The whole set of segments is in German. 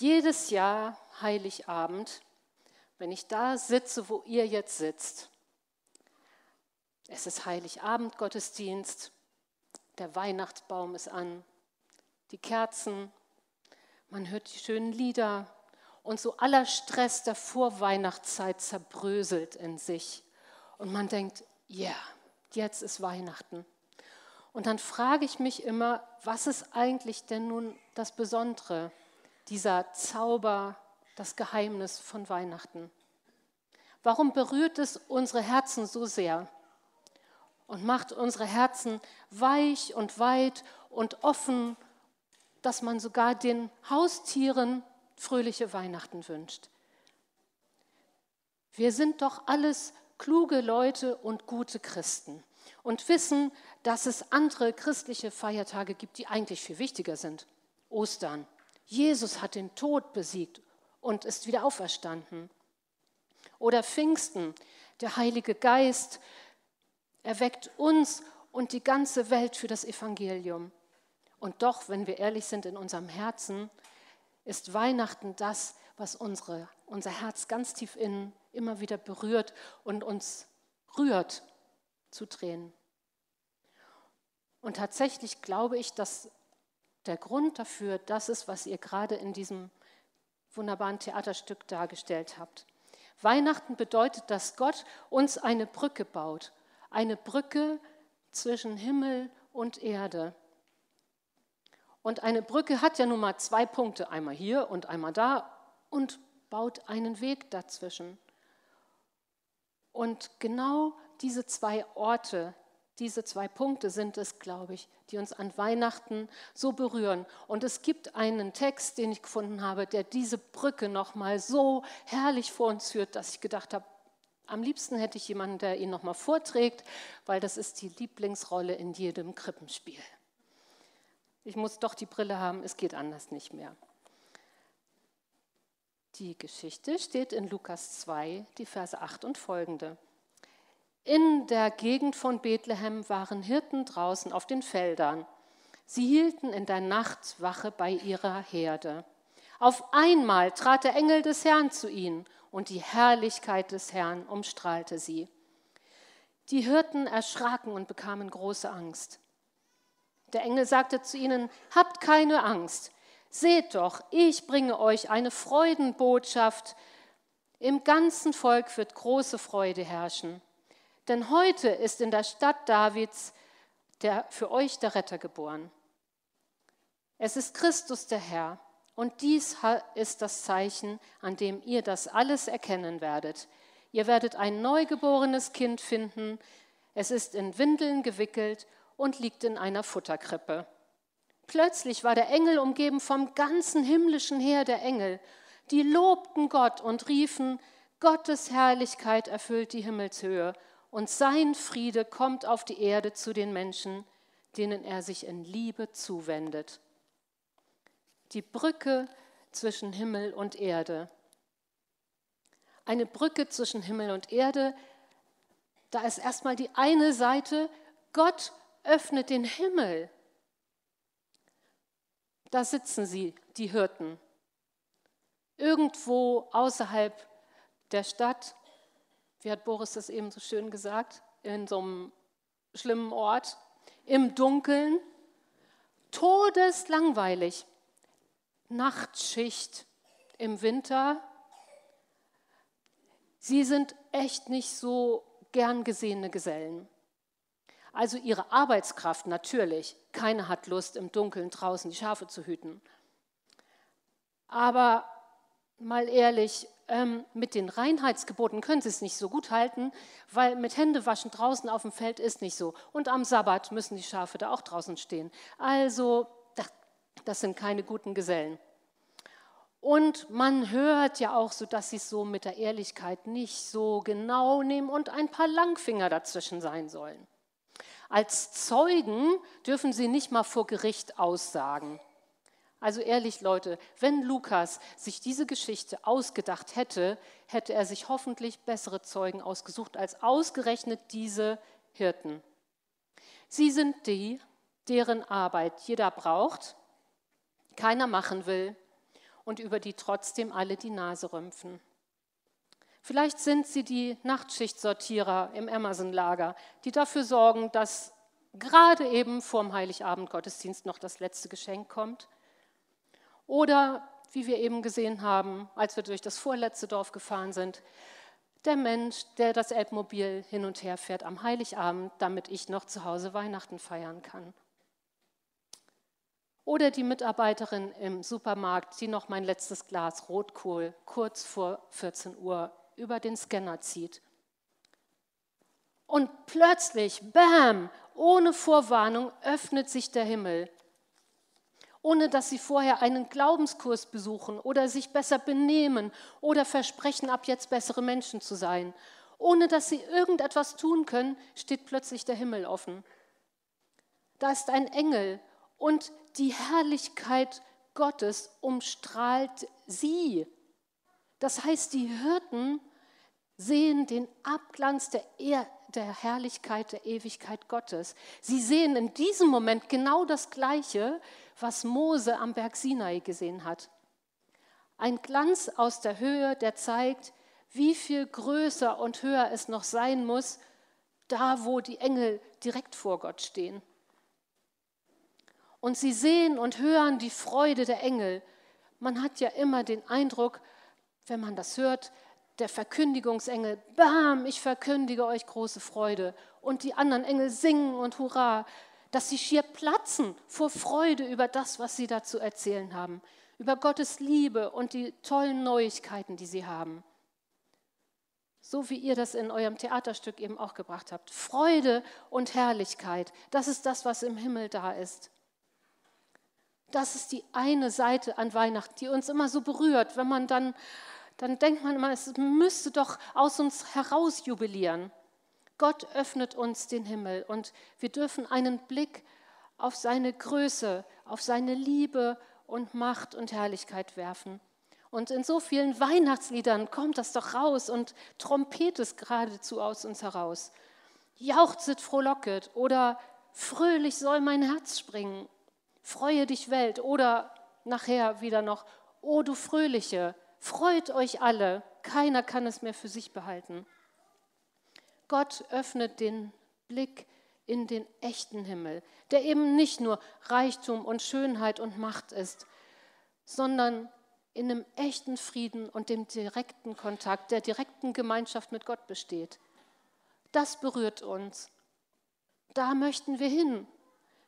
jedes Jahr Heiligabend, wenn ich da sitze, wo ihr jetzt sitzt. Es ist Heiligabend Gottesdienst, der Weihnachtsbaum ist an, die Kerzen, man hört die schönen Lieder und so aller Stress der Vorweihnachtszeit zerbröselt in sich. Und man denkt, ja, yeah, jetzt ist Weihnachten. Und dann frage ich mich immer, was ist eigentlich denn nun das Besondere, dieser Zauber, das Geheimnis von Weihnachten? Warum berührt es unsere Herzen so sehr und macht unsere Herzen weich und weit und offen, dass man sogar den Haustieren fröhliche Weihnachten wünscht? Wir sind doch alles kluge Leute und gute Christen und wissen, dass es andere christliche Feiertage gibt, die eigentlich viel wichtiger sind. Ostern. Jesus hat den Tod besiegt und ist wieder auferstanden. Oder Pfingsten. Der Heilige Geist erweckt uns und die ganze Welt für das Evangelium. Und doch, wenn wir ehrlich sind in unserem Herzen, ist Weihnachten das, was unsere, unser Herz ganz tief innen immer wieder berührt und uns rührt zu Tränen. Und tatsächlich glaube ich, dass der Grund dafür das ist, was ihr gerade in diesem wunderbaren Theaterstück dargestellt habt. Weihnachten bedeutet, dass Gott uns eine Brücke baut, eine Brücke zwischen Himmel und Erde. Und eine Brücke hat ja nun mal zwei Punkte, einmal hier und einmal da, und baut einen Weg dazwischen. Und genau diese zwei Orte, diese zwei Punkte sind es, glaube ich, die uns an Weihnachten so berühren. Und es gibt einen Text, den ich gefunden habe, der diese Brücke nochmal so herrlich vor uns führt, dass ich gedacht habe, am liebsten hätte ich jemanden, der ihn nochmal vorträgt, weil das ist die Lieblingsrolle in jedem Krippenspiel. Ich muss doch die Brille haben, es geht anders nicht mehr. Die Geschichte steht in Lukas 2, die Verse 8 und folgende. In der Gegend von Bethlehem waren Hirten draußen auf den Feldern. Sie hielten in der Nacht Wache bei ihrer Herde. Auf einmal trat der Engel des Herrn zu ihnen und die Herrlichkeit des Herrn umstrahlte sie. Die Hirten erschraken und bekamen große Angst. Der Engel sagte zu ihnen, habt keine Angst, seht doch, ich bringe euch eine Freudenbotschaft. Im ganzen Volk wird große Freude herrschen. Denn heute ist in der Stadt Davids der, für euch der Retter geboren. Es ist Christus der Herr. Und dies ist das Zeichen, an dem ihr das alles erkennen werdet. Ihr werdet ein neugeborenes Kind finden. Es ist in Windeln gewickelt und liegt in einer Futterkrippe. Plötzlich war der Engel umgeben vom ganzen himmlischen Heer der Engel. Die lobten Gott und riefen, Gottes Herrlichkeit erfüllt die Himmelshöhe und sein Friede kommt auf die Erde zu den Menschen, denen er sich in Liebe zuwendet. Die Brücke zwischen Himmel und Erde. Eine Brücke zwischen Himmel und Erde, da ist erstmal die eine Seite, Gott öffnet den Himmel. Da sitzen sie, die Hirten, irgendwo außerhalb der Stadt, wie hat Boris das eben so schön gesagt, in so einem schlimmen Ort, im Dunkeln, todeslangweilig, Nachtschicht im Winter. Sie sind echt nicht so gern gesehene Gesellen. Also ihre Arbeitskraft natürlich. Keiner hat Lust, im Dunkeln draußen die Schafe zu hüten. Aber mal ehrlich, ähm, mit den Reinheitsgeboten können sie es nicht so gut halten, weil mit Händewaschen draußen auf dem Feld ist nicht so. Und am Sabbat müssen die Schafe da auch draußen stehen. Also, das sind keine guten Gesellen. Und man hört ja auch so, dass sie es so mit der Ehrlichkeit nicht so genau nehmen und ein paar Langfinger dazwischen sein sollen. Als Zeugen dürfen sie nicht mal vor Gericht aussagen. Also ehrlich, Leute, wenn Lukas sich diese Geschichte ausgedacht hätte, hätte er sich hoffentlich bessere Zeugen ausgesucht als ausgerechnet diese Hirten. Sie sind die, deren Arbeit jeder braucht, keiner machen will und über die trotzdem alle die Nase rümpfen. Vielleicht sind sie die Nachtschichtsortierer im Amazon-Lager, die dafür sorgen, dass gerade eben vorm Heiligabend Gottesdienst noch das letzte Geschenk kommt. Oder, wie wir eben gesehen haben, als wir durch das vorletzte Dorf gefahren sind, der Mensch, der das Elbmobil hin und her fährt am Heiligabend, damit ich noch zu Hause Weihnachten feiern kann. Oder die Mitarbeiterin im Supermarkt, die noch mein letztes Glas Rotkohl kurz vor 14 Uhr über den Scanner zieht. Und plötzlich, bam, ohne Vorwarnung öffnet sich der Himmel. Ohne dass sie vorher einen Glaubenskurs besuchen oder sich besser benehmen oder versprechen, ab jetzt bessere Menschen zu sein. Ohne dass sie irgendetwas tun können, steht plötzlich der Himmel offen. Da ist ein Engel und die Herrlichkeit Gottes umstrahlt sie. Das heißt, die Hirten sehen den Abglanz der, er der Herrlichkeit der Ewigkeit Gottes. Sie sehen in diesem Moment genau das Gleiche, was Mose am Berg Sinai gesehen hat. Ein Glanz aus der Höhe, der zeigt, wie viel größer und höher es noch sein muss, da wo die Engel direkt vor Gott stehen. Und sie sehen und hören die Freude der Engel. Man hat ja immer den Eindruck, wenn man das hört, der Verkündigungsengel, bam, ich verkündige euch große Freude. Und die anderen Engel singen und hurra, dass sie schier platzen vor Freude über das, was sie da zu erzählen haben, über Gottes Liebe und die tollen Neuigkeiten, die sie haben. So wie ihr das in eurem Theaterstück eben auch gebracht habt. Freude und Herrlichkeit, das ist das, was im Himmel da ist. Das ist die eine Seite an Weihnachten, die uns immer so berührt, wenn man dann, dann denkt man immer, es müsste doch aus uns heraus jubilieren. Gott öffnet uns den Himmel und wir dürfen einen Blick auf seine Größe, auf seine Liebe und Macht und Herrlichkeit werfen. Und in so vielen Weihnachtsliedern kommt das doch raus und trompetet geradezu aus uns heraus. Jauchzet, frohlocket oder fröhlich soll mein Herz springen Freue dich Welt oder nachher wieder noch, O du Fröhliche, freut euch alle, keiner kann es mehr für sich behalten. Gott öffnet den Blick in den echten Himmel, der eben nicht nur Reichtum und Schönheit und Macht ist, sondern in einem echten Frieden und dem direkten Kontakt, der direkten Gemeinschaft mit Gott besteht. Das berührt uns. Da möchten wir hin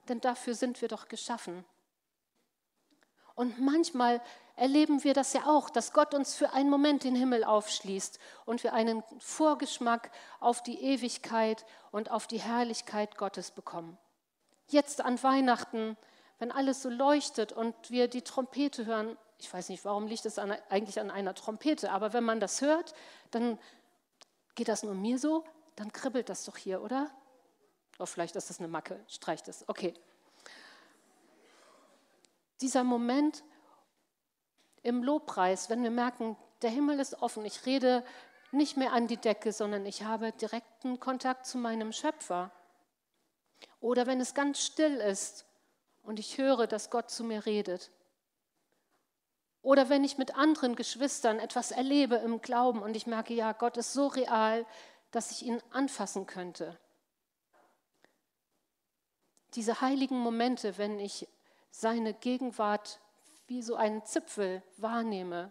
denn dafür sind wir doch geschaffen. Und manchmal erleben wir das ja auch, dass Gott uns für einen Moment den Himmel aufschließt und wir einen Vorgeschmack auf die Ewigkeit und auf die Herrlichkeit Gottes bekommen. Jetzt an Weihnachten, wenn alles so leuchtet und wir die Trompete hören, ich weiß nicht, warum liegt es eigentlich an einer Trompete, aber wenn man das hört, dann geht das nur mir so, dann kribbelt das doch hier, oder? Oh, vielleicht ist das eine Macke, streicht es. Okay. Dieser Moment im Lobpreis, wenn wir merken, der Himmel ist offen, ich rede nicht mehr an die Decke, sondern ich habe direkten Kontakt zu meinem Schöpfer. Oder wenn es ganz still ist und ich höre, dass Gott zu mir redet. Oder wenn ich mit anderen Geschwistern etwas erlebe im Glauben und ich merke, ja, Gott ist so real, dass ich ihn anfassen könnte diese heiligen Momente, wenn ich seine Gegenwart wie so einen Zipfel wahrnehme,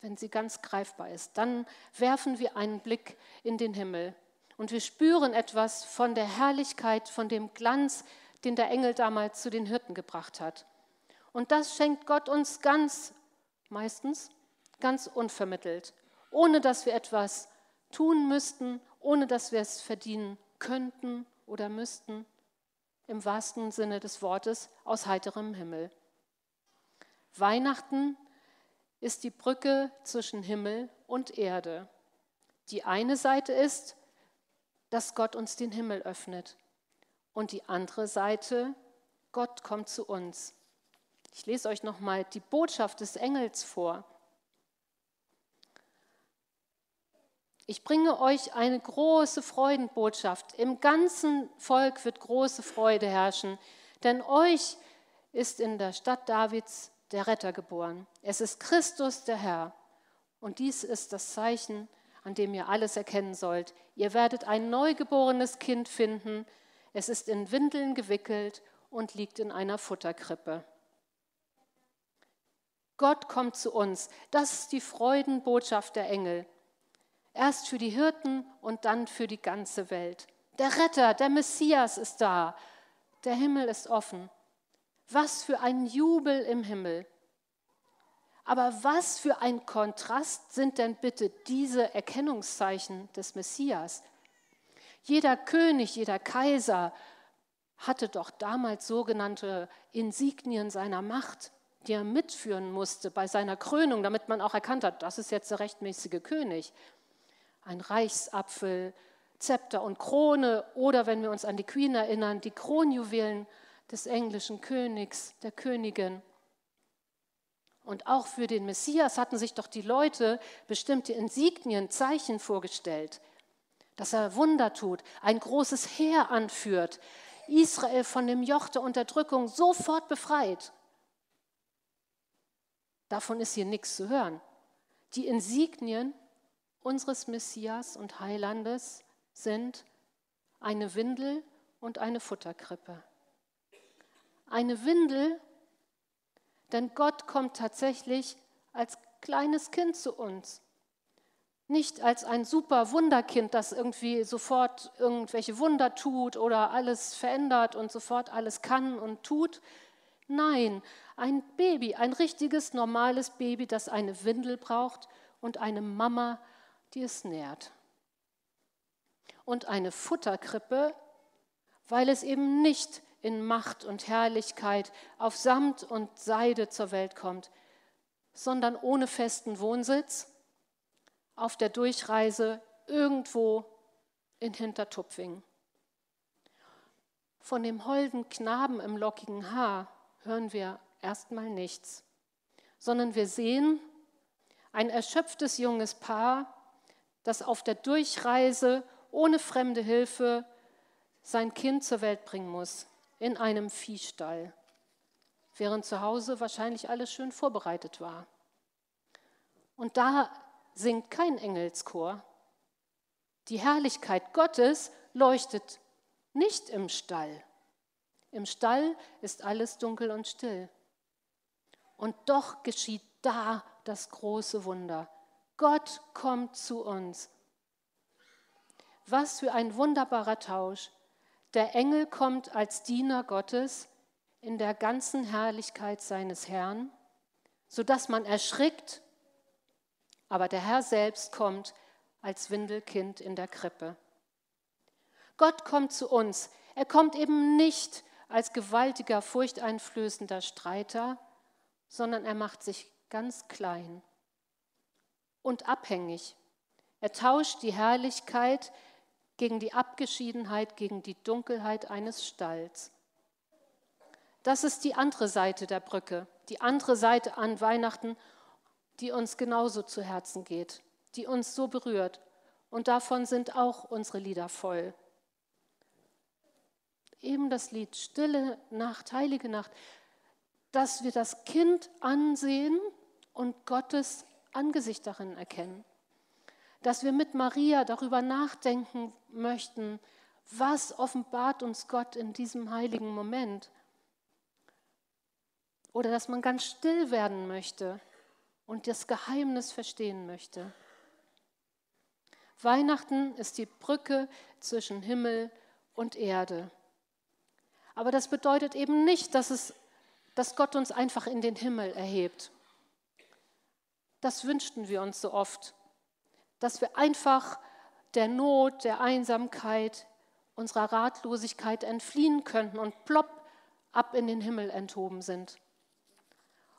wenn sie ganz greifbar ist, dann werfen wir einen Blick in den Himmel und wir spüren etwas von der Herrlichkeit, von dem Glanz, den der Engel damals zu den Hirten gebracht hat. Und das schenkt Gott uns ganz, meistens, ganz unvermittelt, ohne dass wir etwas tun müssten, ohne dass wir es verdienen könnten oder müssten im wahrsten Sinne des Wortes aus heiterem Himmel. Weihnachten ist die Brücke zwischen Himmel und Erde. Die eine Seite ist, dass Gott uns den Himmel öffnet. Und die andere Seite, Gott kommt zu uns. Ich lese euch nochmal die Botschaft des Engels vor. Ich bringe euch eine große Freudenbotschaft. Im ganzen Volk wird große Freude herrschen, denn euch ist in der Stadt Davids der Retter geboren. Es ist Christus der Herr. Und dies ist das Zeichen, an dem ihr alles erkennen sollt. Ihr werdet ein neugeborenes Kind finden. Es ist in Windeln gewickelt und liegt in einer Futterkrippe. Gott kommt zu uns. Das ist die Freudenbotschaft der Engel. Erst für die Hirten und dann für die ganze Welt. Der Retter, der Messias ist da. Der Himmel ist offen. Was für ein Jubel im Himmel. Aber was für ein Kontrast sind denn bitte diese Erkennungszeichen des Messias? Jeder König, jeder Kaiser hatte doch damals sogenannte Insignien seiner Macht, die er mitführen musste bei seiner Krönung, damit man auch erkannt hat, das ist jetzt der rechtmäßige König. Ein Reichsapfel, Zepter und Krone oder wenn wir uns an die Queen erinnern, die Kronjuwelen des englischen Königs, der Königin. Und auch für den Messias hatten sich doch die Leute bestimmte Insignien, Zeichen vorgestellt, dass er Wunder tut, ein großes Heer anführt, Israel von dem Joch der Unterdrückung sofort befreit. Davon ist hier nichts zu hören. Die Insignien unseres Messias und Heilandes sind eine Windel und eine Futterkrippe. Eine Windel, denn Gott kommt tatsächlich als kleines Kind zu uns. Nicht als ein super Wunderkind, das irgendwie sofort irgendwelche Wunder tut oder alles verändert und sofort alles kann und tut. Nein, ein Baby, ein richtiges, normales Baby, das eine Windel braucht und eine Mama, die es nährt und eine Futterkrippe, weil es eben nicht in Macht und Herrlichkeit auf Samt und Seide zur Welt kommt, sondern ohne festen Wohnsitz auf der Durchreise irgendwo in Hintertupfing. Von dem holden Knaben im lockigen Haar hören wir erstmal nichts, sondern wir sehen ein erschöpftes junges Paar, das auf der Durchreise ohne fremde Hilfe sein Kind zur Welt bringen muss, in einem Viehstall, während zu Hause wahrscheinlich alles schön vorbereitet war. Und da singt kein Engelschor. Die Herrlichkeit Gottes leuchtet nicht im Stall. Im Stall ist alles dunkel und still. Und doch geschieht da das große Wunder. Gott kommt zu uns was für ein wunderbarer Tausch. Der Engel kommt als Diener Gottes in der ganzen Herrlichkeit seines Herrn, sodass man erschrickt, aber der Herr selbst kommt als Windelkind in der Krippe. Gott kommt zu uns. Er kommt eben nicht als gewaltiger, furchteinflößender Streiter, sondern er macht sich ganz klein und abhängig. Er tauscht die Herrlichkeit, gegen die Abgeschiedenheit, gegen die Dunkelheit eines Stalls. Das ist die andere Seite der Brücke, die andere Seite an Weihnachten, die uns genauso zu Herzen geht, die uns so berührt. Und davon sind auch unsere Lieder voll. Eben das Lied Stille Nacht, heilige Nacht, dass wir das Kind ansehen und Gottes Angesicht darin erkennen dass wir mit Maria darüber nachdenken möchten, was offenbart uns Gott in diesem heiligen Moment. Oder dass man ganz still werden möchte und das Geheimnis verstehen möchte. Weihnachten ist die Brücke zwischen Himmel und Erde. Aber das bedeutet eben nicht, dass, es, dass Gott uns einfach in den Himmel erhebt. Das wünschten wir uns so oft dass wir einfach der Not, der Einsamkeit, unserer Ratlosigkeit entfliehen könnten und plopp ab in den Himmel enthoben sind.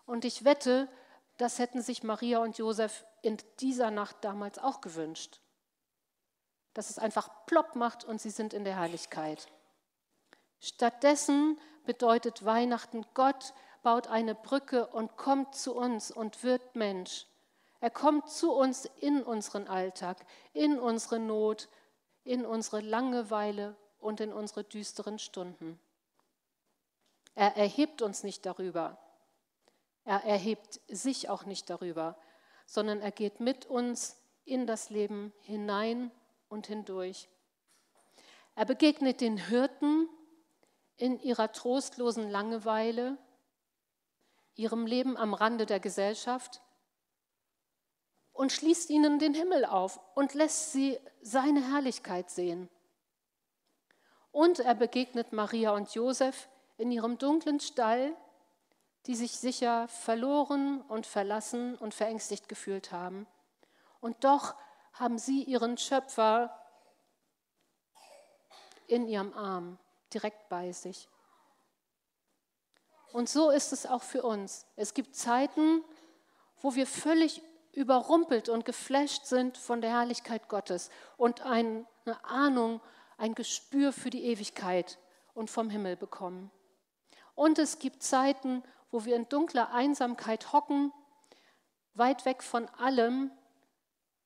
Und ich wette, das hätten sich Maria und Josef in dieser Nacht damals auch gewünscht. Dass es einfach plopp macht und sie sind in der Herrlichkeit. Stattdessen bedeutet Weihnachten, Gott baut eine Brücke und kommt zu uns und wird Mensch. Er kommt zu uns in unseren Alltag, in unsere Not, in unsere Langeweile und in unsere düsteren Stunden. Er erhebt uns nicht darüber. Er erhebt sich auch nicht darüber, sondern er geht mit uns in das Leben hinein und hindurch. Er begegnet den Hirten in ihrer trostlosen Langeweile, ihrem Leben am Rande der Gesellschaft und schließt ihnen den Himmel auf und lässt sie seine Herrlichkeit sehen. Und er begegnet Maria und Josef in ihrem dunklen Stall, die sich sicher verloren und verlassen und verängstigt gefühlt haben. Und doch haben sie ihren Schöpfer in ihrem Arm, direkt bei sich. Und so ist es auch für uns. Es gibt Zeiten, wo wir völlig überrumpelt und geflasht sind von der Herrlichkeit Gottes und eine Ahnung, ein Gespür für die Ewigkeit und vom Himmel bekommen. Und es gibt Zeiten, wo wir in dunkler Einsamkeit hocken, weit weg von allem,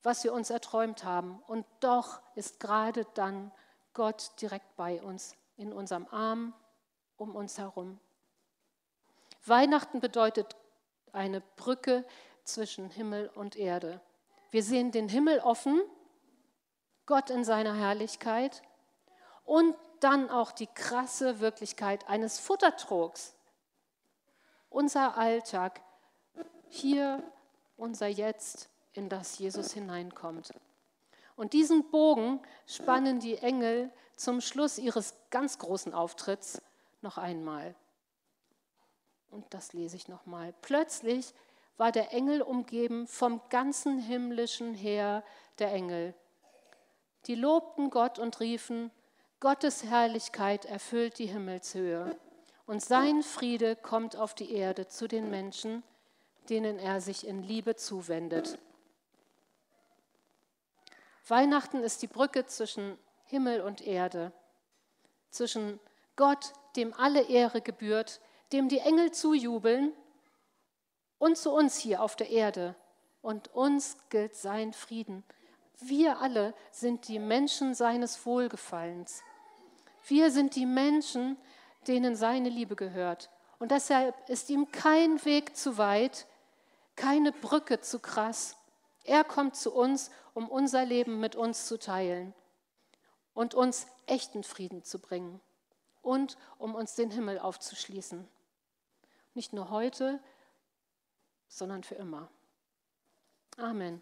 was wir uns erträumt haben. Und doch ist gerade dann Gott direkt bei uns, in unserem Arm, um uns herum. Weihnachten bedeutet eine Brücke zwischen Himmel und Erde. Wir sehen den Himmel offen, Gott in seiner Herrlichkeit und dann auch die krasse Wirklichkeit eines Futtertrogs. Unser Alltag, hier unser Jetzt, in das Jesus hineinkommt. Und diesen Bogen spannen die Engel zum Schluss ihres ganz großen Auftritts noch einmal. Und das lese ich nochmal. Plötzlich war der Engel umgeben vom ganzen himmlischen Heer der Engel. Die lobten Gott und riefen, Gottes Herrlichkeit erfüllt die Himmelshöhe und sein Friede kommt auf die Erde zu den Menschen, denen er sich in Liebe zuwendet. Weihnachten ist die Brücke zwischen Himmel und Erde, zwischen Gott, dem alle Ehre gebührt, dem die Engel zujubeln und zu uns hier auf der Erde. Und uns gilt sein Frieden. Wir alle sind die Menschen seines Wohlgefallens. Wir sind die Menschen, denen seine Liebe gehört. Und deshalb ist ihm kein Weg zu weit, keine Brücke zu krass. Er kommt zu uns, um unser Leben mit uns zu teilen und uns echten Frieden zu bringen und um uns den Himmel aufzuschließen. Nicht nur heute, sondern für immer. Amen.